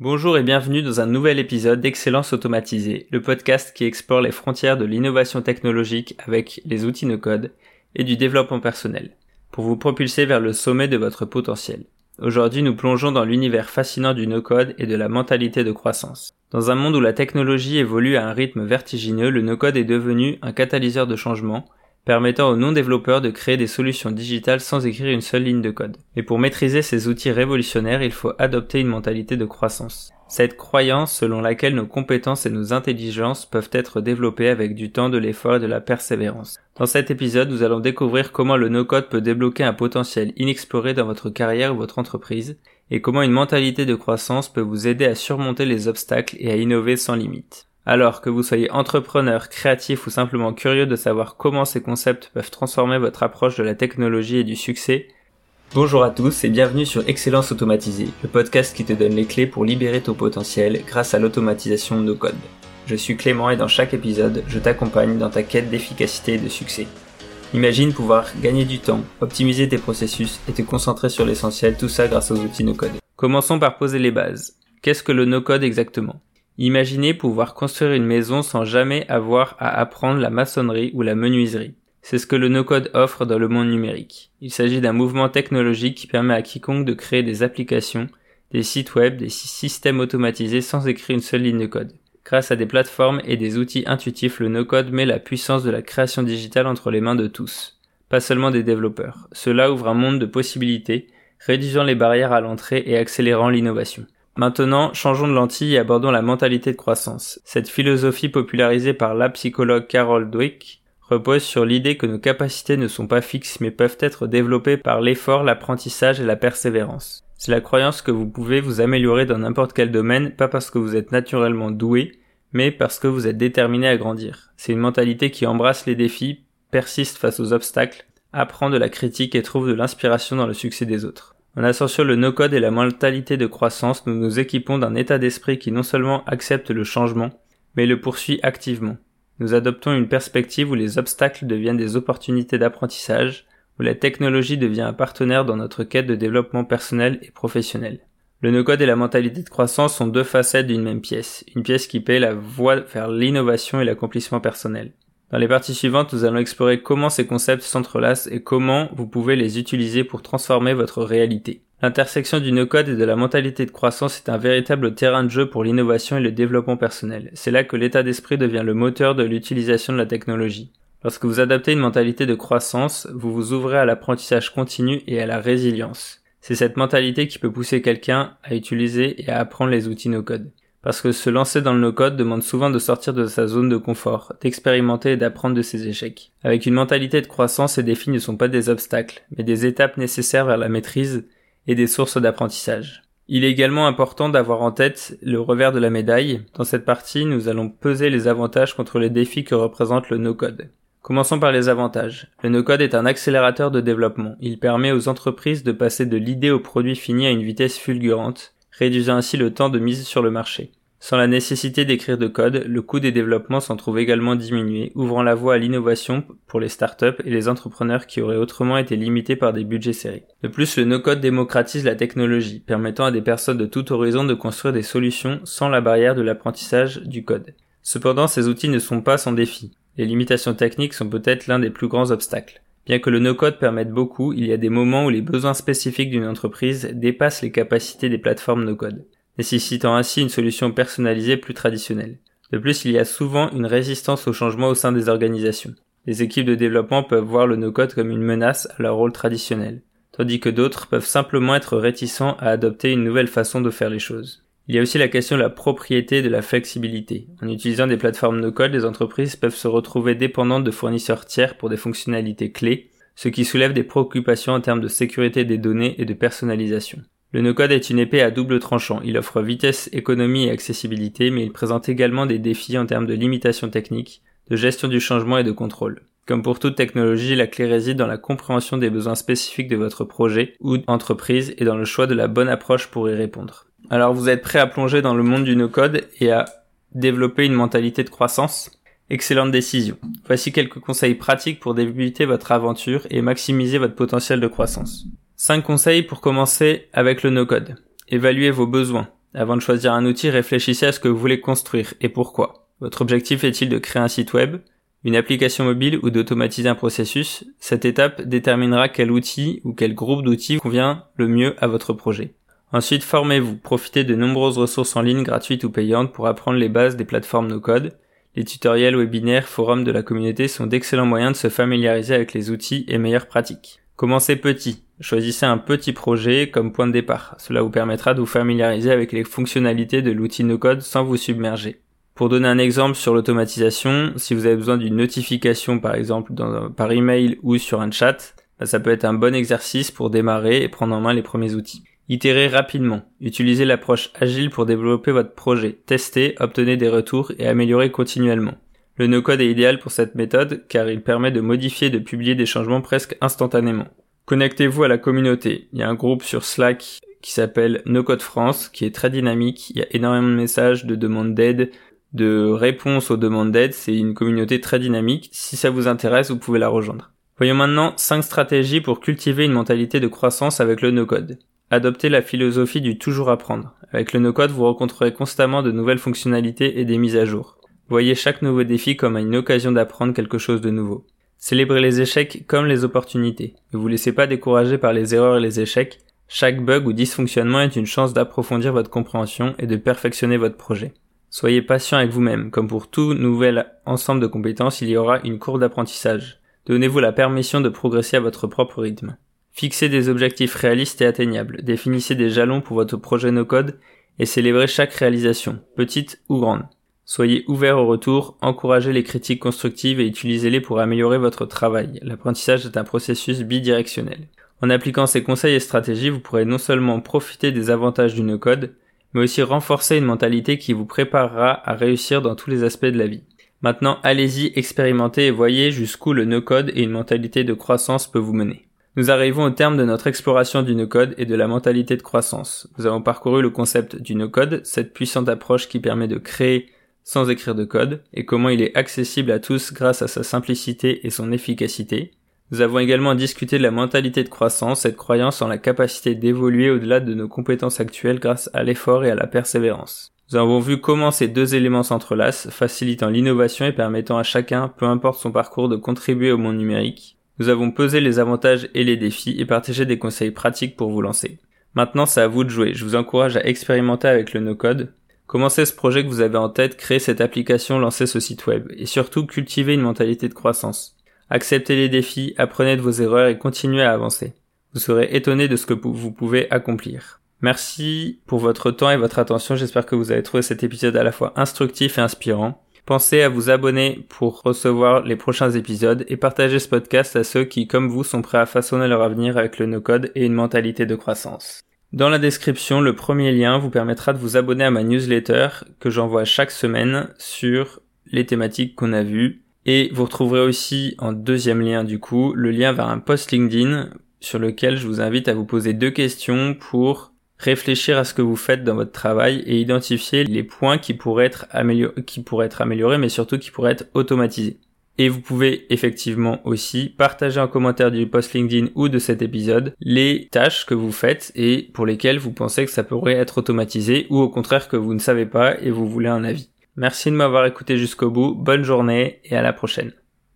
Bonjour et bienvenue dans un nouvel épisode d'Excellence automatisée, le podcast qui explore les frontières de l'innovation technologique avec les outils no-code et du développement personnel, pour vous propulser vers le sommet de votre potentiel. Aujourd'hui, nous plongeons dans l'univers fascinant du no-code et de la mentalité de croissance. Dans un monde où la technologie évolue à un rythme vertigineux, le no-code est devenu un catalyseur de changement, permettant aux non-développeurs de créer des solutions digitales sans écrire une seule ligne de code. Mais pour maîtriser ces outils révolutionnaires, il faut adopter une mentalité de croissance. Cette croyance selon laquelle nos compétences et nos intelligences peuvent être développées avec du temps, de l'effort et de la persévérance. Dans cet épisode, nous allons découvrir comment le no-code peut débloquer un potentiel inexploré dans votre carrière ou votre entreprise, et comment une mentalité de croissance peut vous aider à surmonter les obstacles et à innover sans limite. Alors que vous soyez entrepreneur, créatif ou simplement curieux de savoir comment ces concepts peuvent transformer votre approche de la technologie et du succès, bonjour à tous et bienvenue sur Excellence Automatisée, le podcast qui te donne les clés pour libérer ton potentiel grâce à l'automatisation de nos. Je suis Clément et dans chaque épisode, je t'accompagne dans ta quête d'efficacité et de succès. Imagine pouvoir gagner du temps, optimiser tes processus et te concentrer sur l'essentiel, tout ça grâce aux outils no-code. Commençons par poser les bases. Qu'est-ce que le no-code exactement? Imaginez pouvoir construire une maison sans jamais avoir à apprendre la maçonnerie ou la menuiserie. C'est ce que le no-code offre dans le monde numérique. Il s'agit d'un mouvement technologique qui permet à quiconque de créer des applications, des sites web, des systèmes automatisés sans écrire une seule ligne de code. Grâce à des plateformes et des outils intuitifs, le no-code met la puissance de la création digitale entre les mains de tous, pas seulement des développeurs. Cela ouvre un monde de possibilités, réduisant les barrières à l'entrée et accélérant l'innovation. Maintenant, changeons de lentille et abordons la mentalité de croissance. Cette philosophie popularisée par la psychologue Carol Dweck repose sur l'idée que nos capacités ne sont pas fixes mais peuvent être développées par l'effort, l'apprentissage et la persévérance. C'est la croyance que vous pouvez vous améliorer dans n'importe quel domaine, pas parce que vous êtes naturellement doué, mais parce que vous êtes déterminé à grandir. C'est une mentalité qui embrasse les défis, persiste face aux obstacles, apprend de la critique et trouve de l'inspiration dans le succès des autres. En associant le no-code et la mentalité de croissance, nous nous équipons d'un état d'esprit qui non seulement accepte le changement, mais le poursuit activement. Nous adoptons une perspective où les obstacles deviennent des opportunités d'apprentissage, où la technologie devient un partenaire dans notre quête de développement personnel et professionnel. Le no-code et la mentalité de croissance sont deux facettes d'une même pièce, une pièce qui paie la voie vers l'innovation et l'accomplissement personnel. Dans les parties suivantes, nous allons explorer comment ces concepts s'entrelacent et comment vous pouvez les utiliser pour transformer votre réalité. L'intersection du no-code et de la mentalité de croissance est un véritable terrain de jeu pour l'innovation et le développement personnel. C'est là que l'état d'esprit devient le moteur de l'utilisation de la technologie. Lorsque vous adoptez une mentalité de croissance, vous vous ouvrez à l'apprentissage continu et à la résilience. C'est cette mentalité qui peut pousser quelqu'un à utiliser et à apprendre les outils no-code parce que se lancer dans le no-code demande souvent de sortir de sa zone de confort, d'expérimenter et d'apprendre de ses échecs. Avec une mentalité de croissance, ces défis ne sont pas des obstacles, mais des étapes nécessaires vers la maîtrise et des sources d'apprentissage. Il est également important d'avoir en tête le revers de la médaille. Dans cette partie, nous allons peser les avantages contre les défis que représente le no-code. Commençons par les avantages. Le no-code est un accélérateur de développement. Il permet aux entreprises de passer de l'idée au produit fini à une vitesse fulgurante, réduisant ainsi le temps de mise sur le marché. Sans la nécessité d'écrire de code, le coût des développements s'en trouve également diminué, ouvrant la voie à l'innovation pour les startups et les entrepreneurs qui auraient autrement été limités par des budgets serrés. De plus, le no-code démocratise la technologie, permettant à des personnes de tout horizon de construire des solutions sans la barrière de l'apprentissage du code. Cependant, ces outils ne sont pas sans défi. Les limitations techniques sont peut-être l'un des plus grands obstacles. Bien que le no-code permette beaucoup, il y a des moments où les besoins spécifiques d'une entreprise dépassent les capacités des plateformes no-code, nécessitant ainsi une solution personnalisée plus traditionnelle. De plus, il y a souvent une résistance au changement au sein des organisations. Les équipes de développement peuvent voir le no-code comme une menace à leur rôle traditionnel, tandis que d'autres peuvent simplement être réticents à adopter une nouvelle façon de faire les choses. Il y a aussi la question de la propriété et de la flexibilité. En utilisant des plateformes no-code, les entreprises peuvent se retrouver dépendantes de fournisseurs tiers pour des fonctionnalités clés, ce qui soulève des préoccupations en termes de sécurité des données et de personnalisation. Le no-code est une épée à double tranchant. Il offre vitesse, économie et accessibilité, mais il présente également des défis en termes de limitation technique, de gestion du changement et de contrôle. Comme pour toute technologie, la clé réside dans la compréhension des besoins spécifiques de votre projet ou entreprise et dans le choix de la bonne approche pour y répondre. Alors vous êtes prêt à plonger dans le monde du no-code et à développer une mentalité de croissance? Excellente décision. Voici quelques conseils pratiques pour débuter votre aventure et maximiser votre potentiel de croissance. 5 conseils pour commencer avec le no-code. Évaluez vos besoins. Avant de choisir un outil, réfléchissez à ce que vous voulez construire et pourquoi. Votre objectif est-il de créer un site web, une application mobile ou d'automatiser un processus? Cette étape déterminera quel outil ou quel groupe d'outils convient le mieux à votre projet. Ensuite, formez-vous. Profitez de nombreuses ressources en ligne gratuites ou payantes pour apprendre les bases des plateformes no-code. Les tutoriels, webinaires, forums de la communauté sont d'excellents moyens de se familiariser avec les outils et meilleures pratiques. Commencez petit. Choisissez un petit projet comme point de départ. Cela vous permettra de vous familiariser avec les fonctionnalités de l'outil no-code sans vous submerger. Pour donner un exemple sur l'automatisation, si vous avez besoin d'une notification par exemple par email ou sur un chat, bah, ça peut être un bon exercice pour démarrer et prendre en main les premiers outils. Itérez rapidement. Utilisez l'approche agile pour développer votre projet. Testez, obtenez des retours et améliorez continuellement. Le no-code est idéal pour cette méthode car il permet de modifier et de publier des changements presque instantanément. Connectez-vous à la communauté. Il y a un groupe sur Slack qui s'appelle No Code France qui est très dynamique. Il y a énormément de messages, de demandes d'aide, de réponses aux demandes d'aide. C'est une communauté très dynamique. Si ça vous intéresse, vous pouvez la rejoindre. Voyons maintenant 5 stratégies pour cultiver une mentalité de croissance avec le no-code. Adoptez la philosophie du toujours apprendre. Avec le no-code, vous rencontrerez constamment de nouvelles fonctionnalités et des mises à jour. Voyez chaque nouveau défi comme une occasion d'apprendre quelque chose de nouveau. Célébrez les échecs comme les opportunités. Ne vous laissez pas décourager par les erreurs et les échecs. Chaque bug ou dysfonctionnement est une chance d'approfondir votre compréhension et de perfectionner votre projet. Soyez patient avec vous-même. Comme pour tout nouvel ensemble de compétences, il y aura une courbe d'apprentissage. Donnez-vous la permission de progresser à votre propre rythme. Fixez des objectifs réalistes et atteignables, définissez des jalons pour votre projet no-code et célébrez chaque réalisation, petite ou grande. Soyez ouvert au retour, encouragez les critiques constructives et utilisez-les pour améliorer votre travail. L'apprentissage est un processus bidirectionnel. En appliquant ces conseils et stratégies, vous pourrez non seulement profiter des avantages du no-code, mais aussi renforcer une mentalité qui vous préparera à réussir dans tous les aspects de la vie. Maintenant, allez-y, expérimentez et voyez jusqu'où le no-code et une mentalité de croissance peut vous mener. Nous arrivons au terme de notre exploration du no-code et de la mentalité de croissance. Nous avons parcouru le concept du no-code, cette puissante approche qui permet de créer sans écrire de code, et comment il est accessible à tous grâce à sa simplicité et son efficacité. Nous avons également discuté de la mentalité de croissance, cette croyance en la capacité d'évoluer au-delà de nos compétences actuelles grâce à l'effort et à la persévérance. Nous avons vu comment ces deux éléments s'entrelacent, facilitant l'innovation et permettant à chacun, peu importe son parcours, de contribuer au monde numérique. Nous avons pesé les avantages et les défis et partagé des conseils pratiques pour vous lancer. Maintenant, c'est à vous de jouer. Je vous encourage à expérimenter avec le no-code. Commencez ce projet que vous avez en tête, créez cette application, lancez ce site web. Et surtout, cultivez une mentalité de croissance. Acceptez les défis, apprenez de vos erreurs et continuez à avancer. Vous serez étonné de ce que vous pouvez accomplir. Merci pour votre temps et votre attention. J'espère que vous avez trouvé cet épisode à la fois instructif et inspirant. Pensez à vous abonner pour recevoir les prochains épisodes et partager ce podcast à ceux qui, comme vous, sont prêts à façonner leur avenir avec le no-code et une mentalité de croissance. Dans la description, le premier lien vous permettra de vous abonner à ma newsletter que j'envoie chaque semaine sur les thématiques qu'on a vues. Et vous retrouverez aussi en deuxième lien du coup le lien vers un post LinkedIn sur lequel je vous invite à vous poser deux questions pour réfléchir à ce que vous faites dans votre travail et identifier les points qui pourraient être améliorés, mais surtout qui pourraient être automatisés. Et vous pouvez effectivement aussi partager en commentaire du post LinkedIn ou de cet épisode les tâches que vous faites et pour lesquelles vous pensez que ça pourrait être automatisé ou au contraire que vous ne savez pas et vous voulez un avis. Merci de m'avoir écouté jusqu'au bout, bonne journée et à la prochaine.